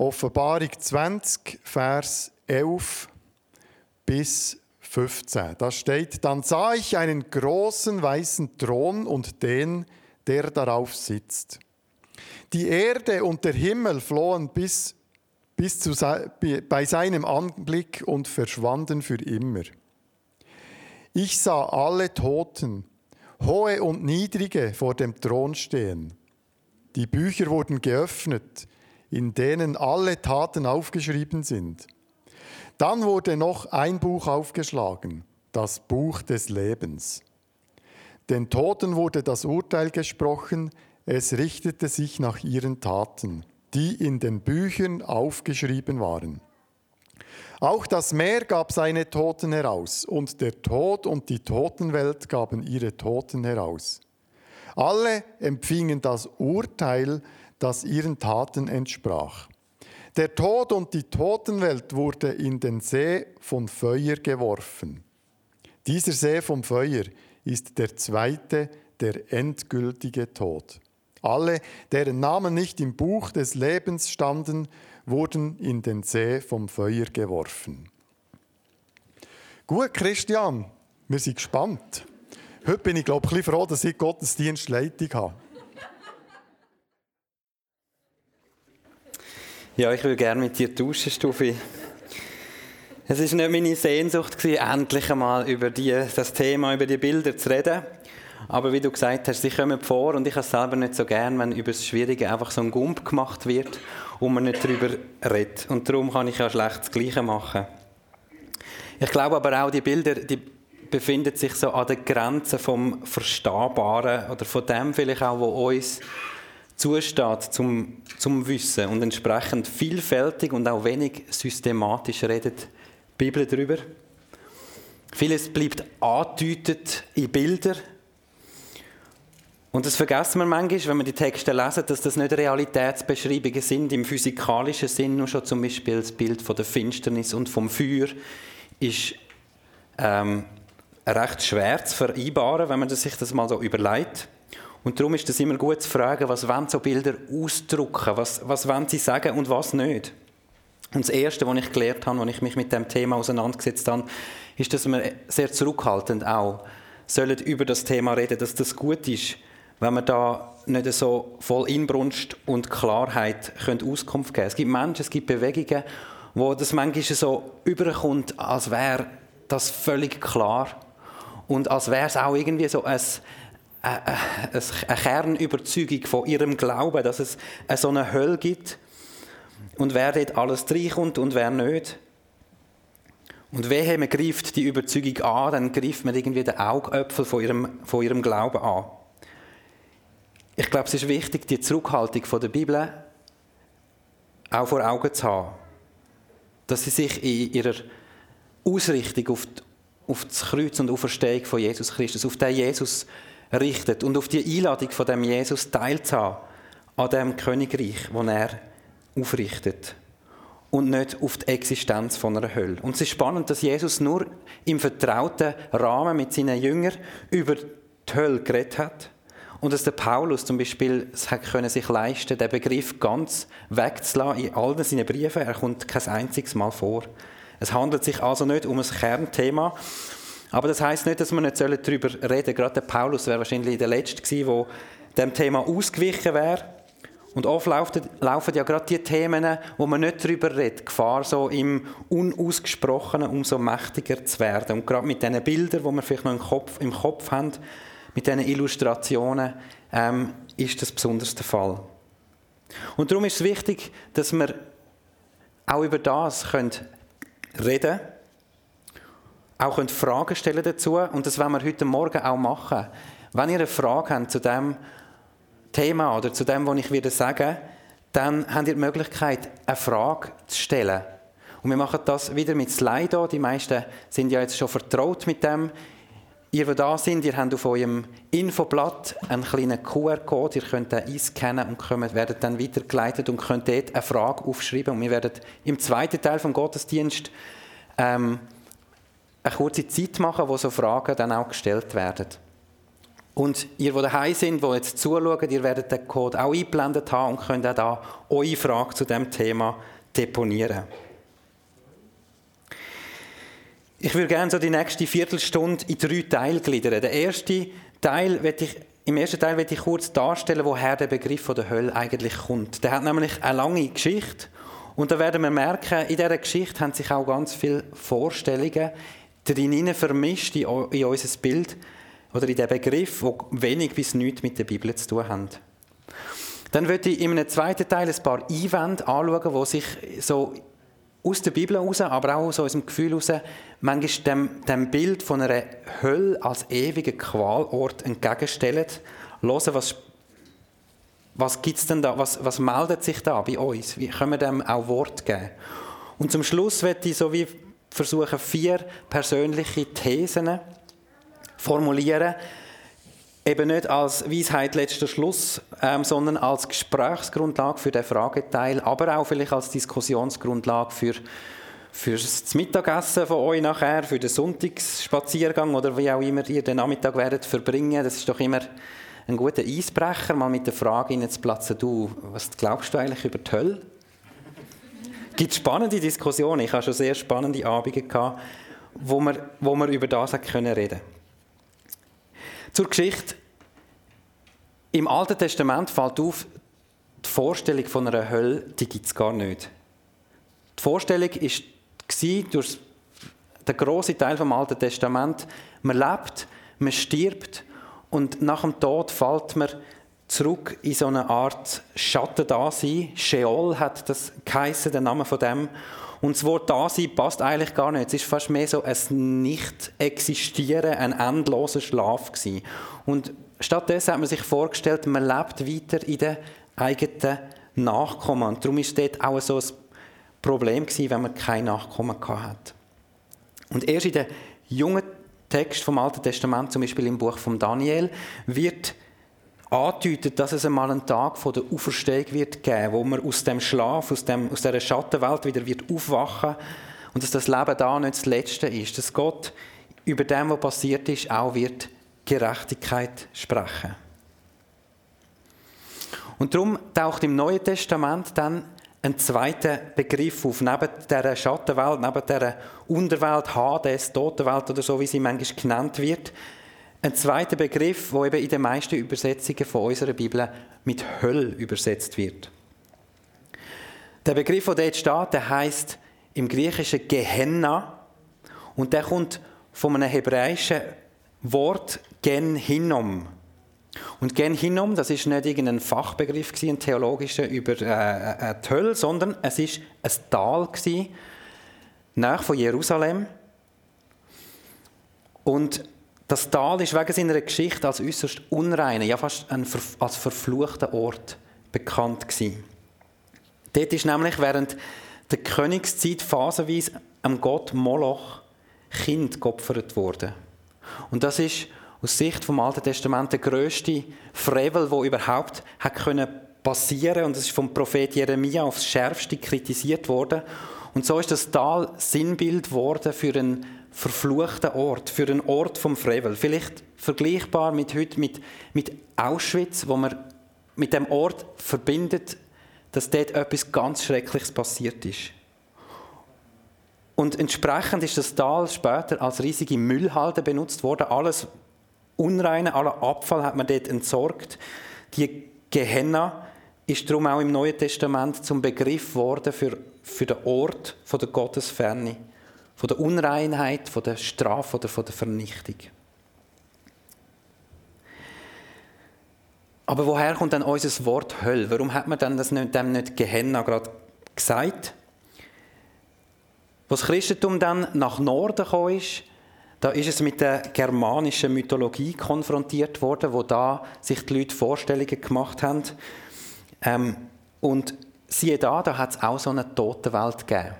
Offenbarung 20, Vers 11 bis 15. Da steht, dann sah ich einen großen weißen Thron und den, der darauf sitzt. Die Erde und der Himmel flohen bis, bis zu, bei seinem Anblick und verschwanden für immer. Ich sah alle Toten, hohe und niedrige, vor dem Thron stehen. Die Bücher wurden geöffnet, in denen alle Taten aufgeschrieben sind. Dann wurde noch ein Buch aufgeschlagen, das Buch des Lebens. Den Toten wurde das Urteil gesprochen, es richtete sich nach ihren Taten, die in den Büchern aufgeschrieben waren. Auch das Meer gab seine Toten heraus, und der Tod und die Totenwelt gaben ihre Toten heraus. Alle empfingen das Urteil, das ihren Taten entsprach. Der Tod und die Totenwelt wurde in den See von Feuer geworfen. Dieser See vom Feuer ist der zweite, der endgültige Tod. Alle, deren Namen nicht im Buch des Lebens standen, wurden in den See vom Feuer geworfen. Gut, Christian, wir sind gespannt. Heute bin ich, glaube ich, froh, dass ich Gottesdienstleitung habe. Ja, ich will gerne mit dir tauschen, Stufi. Es ist nicht meine Sehnsucht, endlich einmal über die, das Thema, über die Bilder zu reden. Aber wie du gesagt hast, sie kommen vor und ich habe es selber nicht so gern, wenn über das Schwierige einfach so ein Gump gemacht wird und man nicht darüber redet. Und darum kann ich ja schlecht das Gleiche machen. Ich glaube aber auch, die Bilder, die befinden sich so an der Grenze vom Verstehbaren oder von dem vielleicht auch, wo uns zusteht zum, zum Wissen und entsprechend vielfältig und auch wenig systematisch redet die Bibel darüber. Vieles bleibt angedeutet in Bilder, und das vergessen wir manchmal, wenn wir die Texte lesen, dass das nicht Realitätsbeschreibungen sind im physikalischen Sinn. Nur schon zum Beispiel das Bild von der Finsternis und vom Feuer ist ähm, recht schwer zu vereinbaren, wenn man sich das mal so überlegt. Und darum ist es immer gut zu fragen, was wollen so Bilder ausdrücken, was, was wollen sie sagen und was nicht. Und das Erste, was ich gelernt habe, als ich mich mit dem Thema auseinandergesetzt habe, ist, dass wir sehr zurückhaltend auch sollen über das Thema reden, dass das gut ist, wenn wir da nicht so voll Inbrunst und Klarheit können Auskunft geben. Es gibt Menschen, es gibt Bewegungen, wo das manchmal so überkommt, als wäre das völlig klar. Und als wäre es auch irgendwie so ein, eine, eine Kernüberzeugung von ihrem Glauben, dass es so eine Hölle gibt und wer dort alles reinkommt und wer nicht. Und wehe, man greift die Überzeugung an, dann greift man irgendwie den Augäpfel von ihrem, von ihrem Glauben an. Ich glaube, es ist wichtig, die Zurückhaltung von der Bibel auch vor Augen zu haben. Dass sie sich in ihrer Ausrichtung auf, die, auf das Kreuz und Auferstehung von Jesus Christus, auf den Jesus richtet und auf die Einladung von dem Jesus teilzuhaben an dem Königreich, das er aufrichtet. Und nicht auf die Existenz von einer Hölle. Und es ist spannend, dass Jesus nur im vertrauten Rahmen mit seinen Jüngern über die Hölle geredet hat und dass der Paulus zum Beispiel es hat können sich leisten, den Begriff ganz wegzulassen in all seinen Briefen. Er kommt kein einziges Mal vor. Es handelt sich also nicht um ein Kernthema. Aber das heißt nicht, dass wir nicht darüber reden sollen. Gerade der Paulus wäre wahrscheinlich der Letzte gewesen, der dem Thema ausgewichen wäre. Und oft laufen, laufen ja gerade die Themen, wo man nicht darüber redet, Gefahr so im Unausgesprochenen umso mächtiger zu werden. Und gerade mit diesen Bildern, die wir vielleicht noch im Kopf, im Kopf haben, mit diesen Illustrationen, ähm, ist das besonders der Fall. Und darum ist es wichtig, dass wir auch über das können reden können, auch können Fragen stellen dazu und das werden wir heute Morgen auch machen. Wenn ihr eine Frage habt zu dem Thema oder zu dem, was ich wieder sage, dann habt ihr die Möglichkeit, eine Frage zu stellen. Und wir machen das wieder mit Slido. Die meisten sind ja jetzt schon vertraut mit dem. Ihr, die da sind, ihr habt auf eurem Infoblatt einen kleinen QR-Code, ihr könnt den einscannen und kommt, werdet dann weitergeleitet und könnt dort eine Frage aufschreiben. Und wir werden im zweiten Teil vom Gottesdienst ähm, eine kurze Zeit machen, wo so Fragen dann auch gestellt werden. Und ihr, die daheim sind, die jetzt zuschauen, ihr werdet den Code auch eingeblendet haben und könnt auch da eure Frage zu dem Thema deponieren. Ich würde gerne so die nächste Viertelstunde in drei Teile gliedern. Der erste Teil ich, Im ersten Teil werde ich kurz darstellen, woher der Begriff von der Hölle eigentlich kommt. Der hat nämlich eine lange Geschichte und da werden wir merken, in dieser Geschichte haben sich auch ganz viele Vorstellungen drin vermischt in, in unser Bild oder in den Begriff, die wenig bis nichts mit der Bibel zu tun haben. Dann würde ich in einem zweiten Teil ein paar Einwände anschauen, die sich so aus der Bibel heraus, aber auch aus dem Gefühl heraus, manchmal dem, dem Bild von einer Hölle als ewigen Qualort entgegenstellen. Hören, was, was gibt's denn da, was, was meldet sich da bei uns? Wie können wir dem auch Wort geben? Und zum Schluss werde ich so wie versuchen, vier persönliche Thesen formulieren, eben nicht als Weisheit letzter Schluss, ähm, sondern als Gesprächsgrundlage für den Frageteil, aber auch vielleicht als Diskussionsgrundlage für das Mittagessen von euch nachher, für den Sonntagsspaziergang oder wie auch immer ihr den Nachmittag werdet verbringen. Das ist doch immer ein guter Eisbrecher, mal mit der Frage zu platzen, du, was glaubst du eigentlich über die Hölle? Gibt spannende Diskussionen. Ich habe schon sehr spannende Abende gehabt, wo wir, wo wir über das reden können. Zur Geschichte. Im Alten Testament fällt auf, die Vorstellung von einer Hölle, die gibt es gar nicht. Die Vorstellung ist durch den grossen Teil vom Alten Testament, man lebt, man stirbt und nach dem Tod fällt man zurück in so eine Art Schattendasein. Sheol hat das geheissen, der Name von dem. Und das Wort Dasein passt eigentlich gar nicht. Es ist fast mehr so ein Nicht-Existieren, ein endloser Schlaf gewesen. Und stattdessen hat man sich vorgestellt, man lebt weiter in den eigenen Nachkommen. Und darum ist dort auch so ein Problem gewesen, wenn man kein Nachkommen hat. Und erst in den jungen Text vom Alten Testament, zum Beispiel im Buch von Daniel, wird andeutet, dass es einmal einen Tag von der Auferstehung wird geben, wo man aus dem Schlaf, aus, dem, aus dieser Schattenwelt wieder wird aufwachen und dass das Leben da nicht das Letzte ist, dass Gott über dem, was passiert ist, auch wird Gerechtigkeit sprechen. Und darum taucht im Neuen Testament dann ein zweiter Begriff auf, neben dieser Schattenwelt, neben dieser Unterwelt, Hades, Totenwelt oder so, wie sie manchmal genannt wird, ein zweiter Begriff, der eben in den meisten Übersetzungen von unserer Bibel mit Hölle übersetzt wird. Der Begriff, der dort steht, der heißt im Griechischen Gehenna und der kommt von einem hebräischen Wort Gen Hinnom. Und Gen Hinnom, das ist nicht irgendein Fachbegriff ein theologischer über äh, äh, die Hölle, sondern es ist ein Tal gewesen, nach von Jerusalem. Und das Tal ist wegen seiner Geschichte als äußerst unreiner, ja fast als verfluchter Ort bekannt gewesen. Dort ist nämlich während der Königszeit phasenweise am Gott Moloch Kind geopfert worden. Und das ist aus Sicht vom Alten Testament der größte Frevel, wo überhaupt hat können passieren und es ist vom Prophet Jeremia aufs schärfste kritisiert worden. Und so ist das Tal Sinnbild worden für einen verfluchten Ort, für einen Ort vom Frevel. Vielleicht vergleichbar mit heute mit, mit Auschwitz, wo man mit dem Ort verbindet, dass dort etwas ganz Schreckliches passiert ist. Und entsprechend ist das Tal später als riesige Müllhalde benutzt worden. Alles Unreine, aller Abfall hat man dort entsorgt. Die Gehenna ist darum auch im Neuen Testament zum Begriff geworden für, für den Ort von der Gottesferne von der Unreinheit, von der Strafe oder von der Vernichtung. Aber woher kommt dann unser Wort Hölle? Warum hat man dann das nicht, dem nicht Gehenna gerade gesagt? Das Christentum dann nach Norden gekommen ist, da ist es mit der germanischen Mythologie konfrontiert worden, wo da sich die Leute Vorstellungen gemacht haben. Ähm, und siehe da, da hat es auch so eine tote Welt gegeben.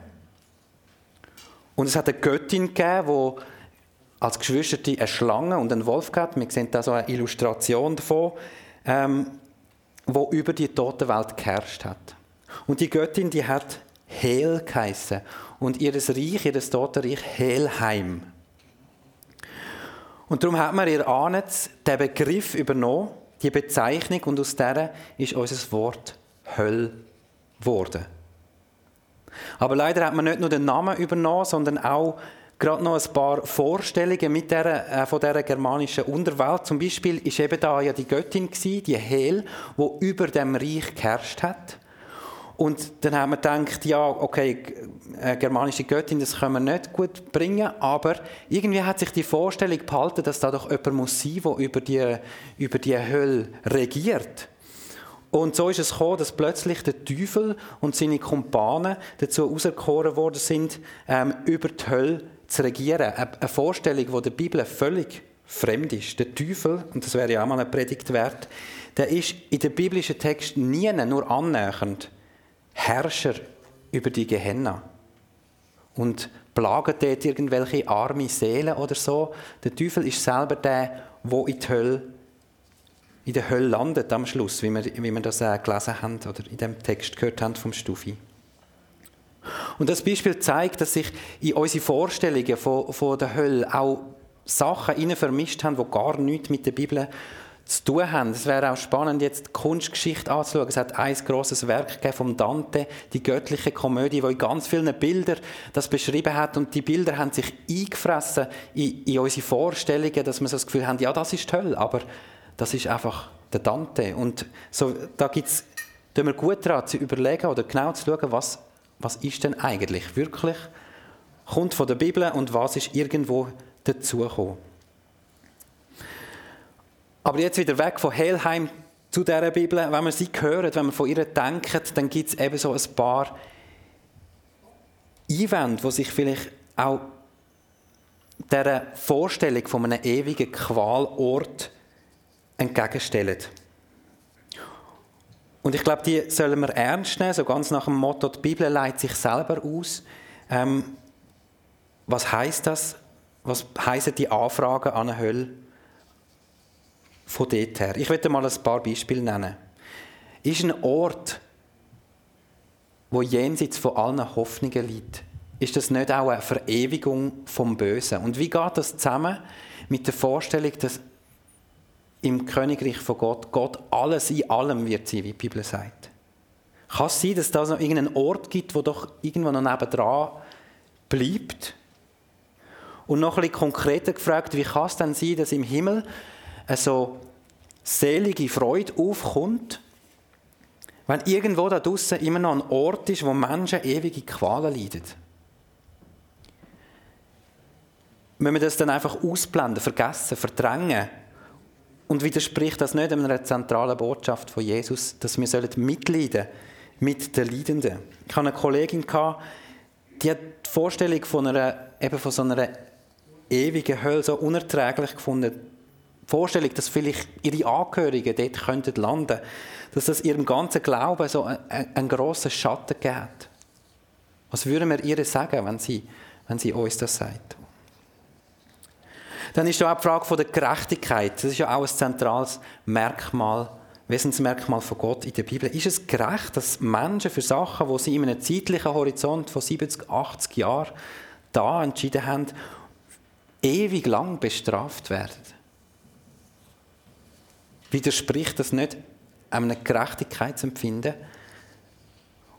Und es hat eine Göttin gegeben, die als Geschwisterte eine Schlange und einen Wolf gab. Wir sehen da so eine Illustration davon, ähm, wo über die tote Welt geherrscht hat. Und die Göttin, die hat Hel geheissen und ihr Reich, ihr Totenreich Helheim. Und darum hat man, ihr ahnt, den Begriff übernommen, die Bezeichnung, und aus der ist unser Wort Höll geworden. Aber leider hat man nicht nur den Namen übernommen, sondern auch gerade noch ein paar Vorstellungen mit der, äh, von dieser germanischen Unterwelt. Zum Beispiel ist eben da ja die Göttin gewesen, die Hel, wo über dem Reich geherrscht hat. Und dann haben wir gedacht, ja, okay, eine germanische Göttin, das können wir nicht gut bringen, aber irgendwie hat sich die Vorstellung behalten, dass da doch jemand muss sein, der über die, über die Hölle regiert. Und so ist es gekommen, dass plötzlich der Teufel und seine Kumpanen dazu auserkoren worden sind, ähm, über die Hölle zu regieren. Eine Vorstellung, die der Bibel völlig fremd ist. Der Teufel, und das wäre ja auch mal eine Predigt wert, der ist in dem biblischen Text nie nur annähernd Herrscher über die Gehenna und plagt dort irgendwelche arme Seelen oder so. Der Teufel ist selber der, wo in, die Hölle, in der Hölle landet am Schluss, wie wir, wie wir das äh, gelesen haben oder in dem Text gehört haben vom Stufi. Und das Beispiel zeigt, dass sich in unsere Vorstellungen von, von der Hölle auch Sachen vermischt haben, die gar nichts mit der Bibel zu tun haben. Es wäre auch spannend, jetzt die Kunstgeschichte anzuschauen. Es hat ein grosses Werk von Dante, die göttliche Komödie, wo in ganz vielen Bildern das beschrieben hat. Und die Bilder haben sich eingefressen in, in unsere Vorstellungen, dass wir so das Gefühl haben, ja, das ist die Hölle, aber das ist einfach der Dante. Und so, da gibt es, wir gut daran zu überlegen oder genau zu schauen, was, was ist denn eigentlich wirklich, kommt von der Bibel und was ist irgendwo dazugekommen. Aber jetzt wieder weg von Helheim zu dieser Bibel. Wenn man sie hört, wenn man von ihr denkt, dann gibt es eben so ein paar Einwände, die sich vielleicht auch dieser Vorstellung von einem ewigen Qualort entgegenstellen. Und ich glaube, die sollen wir ernst nehmen, so ganz nach dem Motto, die Bibel leitet sich selber aus. Ähm, was heißt das? Was heißen die Anfragen an eine Hölle? von dort her. Ich werde mal ein paar Beispiele nennen. Ist ein Ort, wo jenseits von allen Hoffnungen liegt, ist das nicht auch eine Verewigung vom Bösen? Und wie geht das zusammen mit der Vorstellung, dass im Königreich von Gott Gott alles in allem wird sein, wie die Bibel sagt? Kann es sein, dass da noch irgendeinen Ort gibt, wo doch irgendwo noch nebendran bleibt? Und noch ein bisschen konkreter gefragt, wie kann es denn sein, dass im Himmel so selige Freude aufkommt, wenn irgendwo da draußen immer noch ein Ort ist, wo Menschen ewige Qualen leiden. Wenn wir das dann einfach ausblenden, vergessen, verdrängen und widerspricht das nicht einer zentralen Botschaft von Jesus, dass wir mitleiden mit den Leidenden. Ich hatte eine Kollegin, die hat die Vorstellung von, einer, eben von so einer ewigen Hölle so unerträglich gefunden, Vorstellung, dass vielleicht ihre Angehörigen dort könnten landen dass das ihrem ganzen Glauben so einen, einen grossen Schatten gibt. Was würden wir ihr sagen, wenn sie, wenn sie uns das sagt? Dann ist da auch die Frage von der Gerechtigkeit. Das ist ja auch ein zentrales Merkmal, Wesensmerkmal von Gott in der Bibel. Ist es gerecht, dass Menschen für Sachen, wo sie in einem zeitlichen Horizont von 70, 80 Jahren da entschieden haben, ewig lang bestraft werden? Widerspricht das nicht einem Gerechtigkeitsempfinden?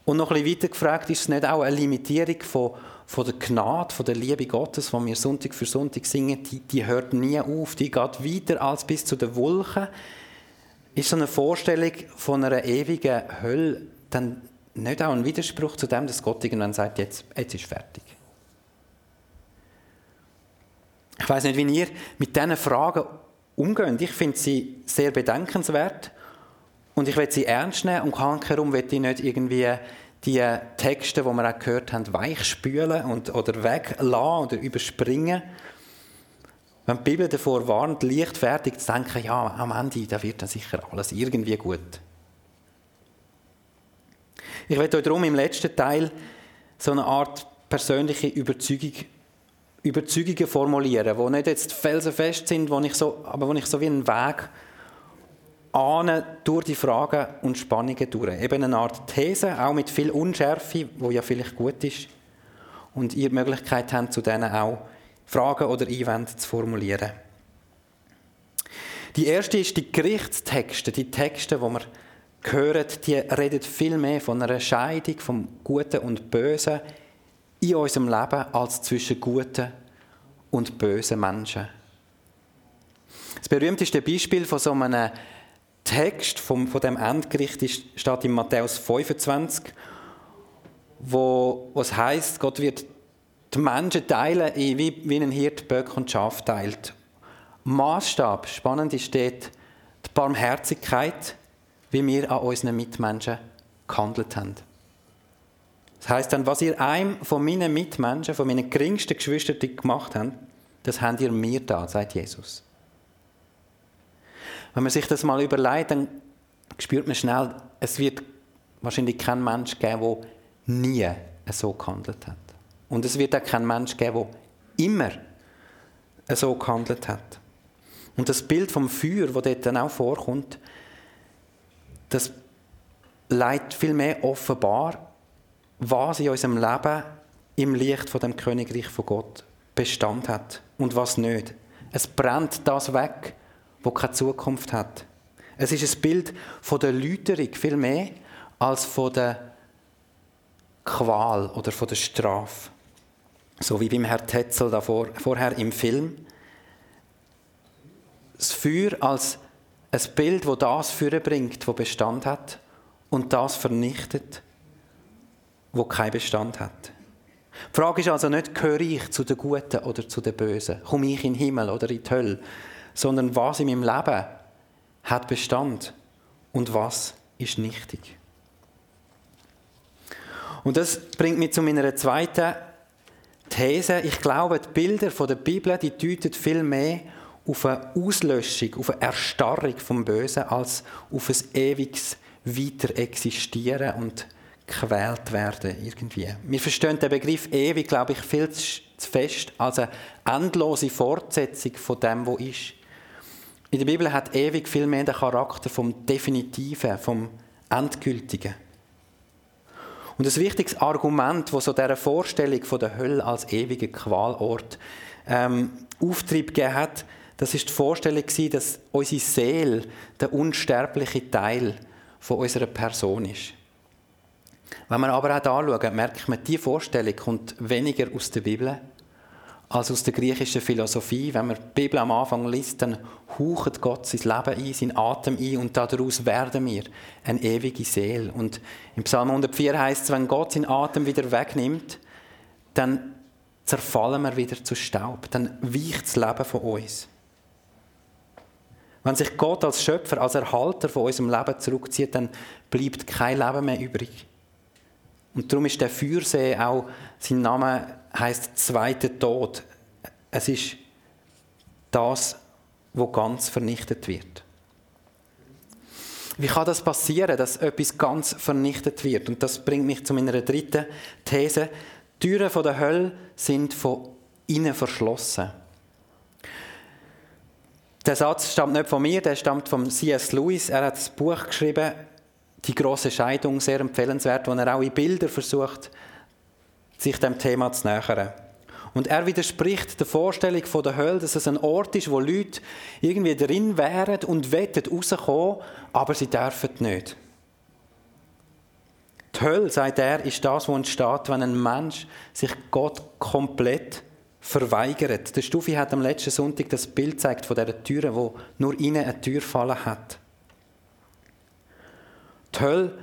Und noch ein bisschen weiter gefragt, ist es nicht auch eine Limitierung von, von der Gnade, von der Liebe Gottes, die wir Sonntag für Sonntag singen, die, die hört nie auf, die geht weiter als bis zu den Wolken. Ist so eine Vorstellung von einer ewigen Hölle dann nicht auch ein Widerspruch zu dem, dass Gott irgendwann sagt, jetzt, jetzt ist fertig? Ich weiß nicht, wie ihr mit diesen Fragen umgehen. Ich finde sie sehr bedenkenswert und ich will sie ernst nehmen und herum will ich nicht irgendwie die Texte, die wir auch gehört haben, weichspülen und, oder weglassen oder überspringen. Wenn die Bibel davor warnt, leichtfertig zu denken, ja, am Ende da wird dann sicher alles irgendwie gut. Ich werde euch darum im letzten Teil so eine Art persönliche Überzeugung Überzeugungen formulieren, die nicht jetzt felsenfest sind, wo ich so, aber wo ich so wie einen Weg ahne durch die Fragen und Spannungen durch. Eben eine Art These, auch mit viel Unschärfe, wo ja vielleicht gut ist. Und ihr die Möglichkeit habt, zu denen auch Fragen oder Einwände zu formulieren. Die erste ist die Gerichtstexte, die Texte, wo wir hören, die reden viel mehr von einer Scheidung vom Guten und Bösen in unserem Leben als zwischen guten und bösen Menschen. Das berühmteste Beispiel von so einem Text vom, von dem Endgericht ist, steht in Matthäus 25, wo, es heißt, Gott wird die Menschen teilen, wie, wie ein Hirt Böck und Schaf teilt. Maßstab, spannend ist dort die Barmherzigkeit, wie wir an unseren Mitmenschen gehandelt haben. Das heißt dann, was ihr einem von meinen Mitmenschen, von meinen geringsten Geschwistern gemacht habt, das habt ihr mir da, sagt Jesus. Wenn man sich das mal überlegt, dann spürt man schnell, es wird wahrscheinlich keinen Mensch geben, der nie so gehandelt hat. Und es wird auch keinen Mensch geben, der immer so gehandelt hat. Und das Bild vom Feuer, das dort dann auch vorkommt, das leitet viel mehr offenbar, was in unserem Leben im Licht von dem Königreich von Gott Bestand hat und was nicht. Es brennt das weg, wo keine Zukunft hat. Es ist ein Bild von der Läuterung viel mehr als von der Qual oder von der Strafe. So wie beim Herrn Tetzel davor, vorher im Film. Das Feuer als ein Bild, wo das Feuer bringt, wo Bestand hat und das vernichtet, wo keinen Bestand hat. Die Frage ist also nicht, gehöre ich zu den Guten oder zu den Bösen? Komme ich in den Himmel oder in die Hölle? Sondern was in meinem Leben hat Bestand und was ist nichtig. Und das bringt mich zu meiner zweiten These. Ich glaube, die Bilder der Bibel, die deuten viel mehr auf eine Auslöschung, auf eine Erstarrung vom Bösen, als auf ein ewiges Weiterexistieren und gequält werden irgendwie. Wir verstehen den Begriff ewig, glaube ich, viel zu fest als eine endlose Fortsetzung von dem, was ist. In der Bibel hat ewig viel mehr den Charakter vom Definitiven, vom Endgültigen. Und ein wichtiges Argument, das so dieser Vorstellung von der Hölle als ewiger Qualort ähm, Auftrieb gegeben hat, das ist die Vorstellung dass unsere Seele der unsterbliche Teil von unserer Person ist. Wenn man aber auch da schaut, merkt man, diese Vorstellung kommt weniger aus der Bibel als aus der griechischen Philosophie. Wenn man die Bibel am Anfang liest, dann haucht Gott sein Leben ein, seinen Atem ein und daraus werden wir eine ewige Seele. Und im Psalm 104 heißt es, wenn Gott seinen Atem wieder wegnimmt, dann zerfallen wir wieder zu Staub. Dann weicht das Leben von uns. Wenn sich Gott als Schöpfer, als Erhalter von unserem Leben zurückzieht, dann bleibt kein Leben mehr übrig. Und darum ist der Feuersee auch, sein Name heißt zweiter Tod. Es ist das, wo ganz vernichtet wird. Wie kann das passieren, dass etwas ganz vernichtet wird? Und das bringt mich zu meiner dritten These. Die Türen der Hölle sind von innen verschlossen. Der Satz stammt nicht von mir, der stammt von C.S. Lewis. Er hat ein Buch geschrieben, Die große Scheidung, sehr empfehlenswert, wo er auch in Bilder versucht, sich dem Thema zu nähern. Und er widerspricht der Vorstellung von der Hölle, dass es ein Ort ist, wo Leute irgendwie drin wären und wettet rauskommen, aber sie dürfen nicht. Die Hölle, sagt er, ist das, was entsteht, wenn ein Mensch sich Gott komplett verweigert. Der Stufi hat am letzten Sonntag das Bild gezeigt von dieser Tür, wo nur innen eine Tür fallen hat. Die Hölle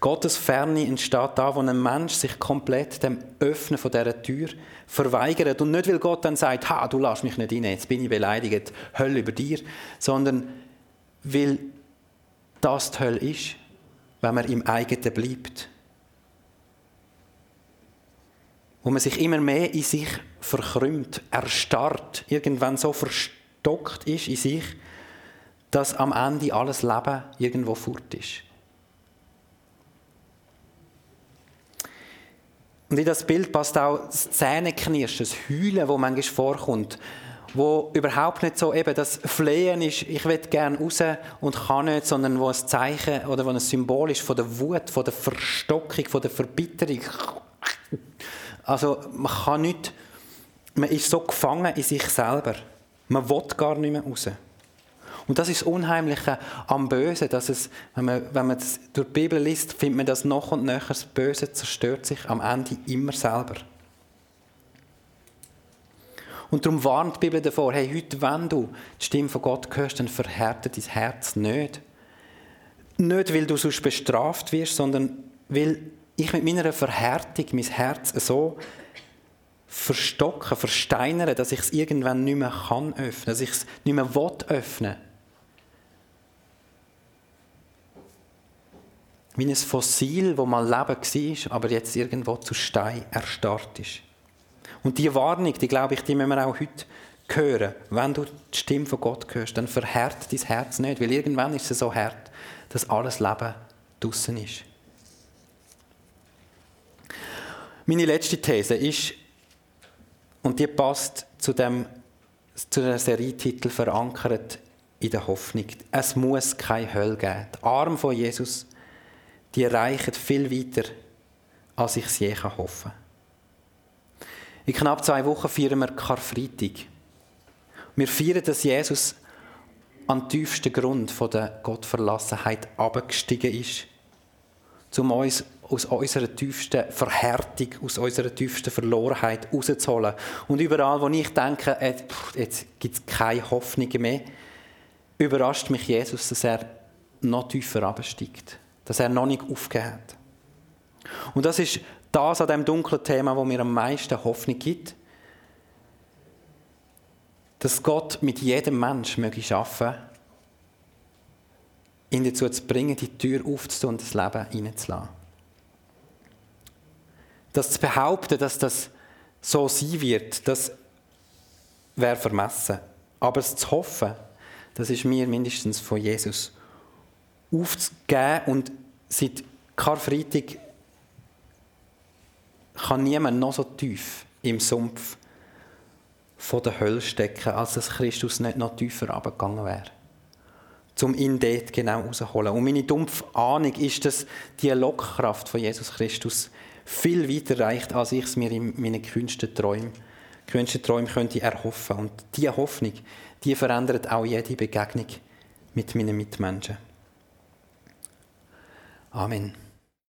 Gottes Ferne entsteht da, wo ein Mensch sich komplett dem Öffnen von dieser Tür verweigert. Und nicht, weil Gott dann sagt, ha, du lass mich nicht rein, jetzt bin ich beleidigt, Hölle über dir, sondern weil das die Hölle ist, wenn man im eigenen bleibt. Wo man sich immer mehr in sich verkrümmt, erstarrt, irgendwann so verstockt ist in sich, dass am Ende alles Leben irgendwo fort ist. Und in das Bild passt auch das Zähneknirschen, das Heulen, das manchmal vorkommt, wo überhaupt nicht so eben das Flehen ist, ich will gerne raus und kann nicht, sondern wo ein Zeichen oder wo ein Symbol ist von der Wut, von der Verstockung, von der Verbitterung. Also man kann nicht, man ist so gefangen in sich selber. Man will gar nicht mehr raus. Und das ist das Unheimliche am Bösen, dass es, wenn man, wenn man das durch die Bibel liest, findet man das noch und nöcher, das Böse zerstört sich am Ende immer selber. Und darum warnt die Bibel davor, hey, heute, wenn du die Stimme von Gott hörst, dann verhärte dein Herz nicht. Nicht, weil du sonst bestraft wirst, sondern weil ich mit meiner Verhärtung mein Herz so verstocken, versteinere, dass ich es irgendwann nicht mehr kann öffnen, dass ich es nicht mehr will öffnen. Wie ein Fossil, wo mal Leben war, aber jetzt irgendwo zu Stein erstarrt ist. Und die Warnung, die glaube ich, die müssen wir auch heute hören. Wenn du die Stimme von Gott hörst, dann verhärtet dein Herz nicht, weil irgendwann ist es so hart, dass alles Leben draußen ist. Meine letzte These ist, und die passt zu dem zu der Serietitel verankert in der Hoffnung. Es muss keine Hölle geben. Die Arme von Jesus, die reichen viel weiter, als ich es je hoffen kann. In knapp zwei Wochen feiern wir Karfreitag. Wir feiern, dass Jesus an den tiefsten Grund der Gottverlassenheit abgestiegen ist, um uns aus unserer tiefsten Verhärtung, aus unserer tiefsten Verlorenheit rauszuholen. Und überall, wo ich denke, jetzt gibt es keine Hoffnung mehr, überrascht mich Jesus, dass er noch tiefer absteigt, dass er noch nicht aufgehört hat. Und das ist das an dem dunklen Thema, wo mir am meisten Hoffnung gibt, dass Gott mit jedem Menschen möge schaffen, ihn dazu zu bringen, die Tür aufzutun und das Leben reinzulassen. Das zu behaupten, dass das so sein wird, das wäre vermessen. Aber es zu hoffen, das ist mir mindestens von Jesus aufzugeben und seit Karfreitag kann niemand noch so tief im Sumpf von der Hölle stecken, als dass Christus nicht noch tiefer abgegangen wäre. Um ihn dort genau rauszuholen. Und meine dumpfe Ahnung ist, dass die Lockkraft von Jesus Christus viel weiter reicht, als ich es mir in meinen kühnsten Träumen, kühnsten Träumen könnte erhoffen. Und diese Hoffnung, die verändert auch jede Begegnung mit meinen Mitmenschen. Amen.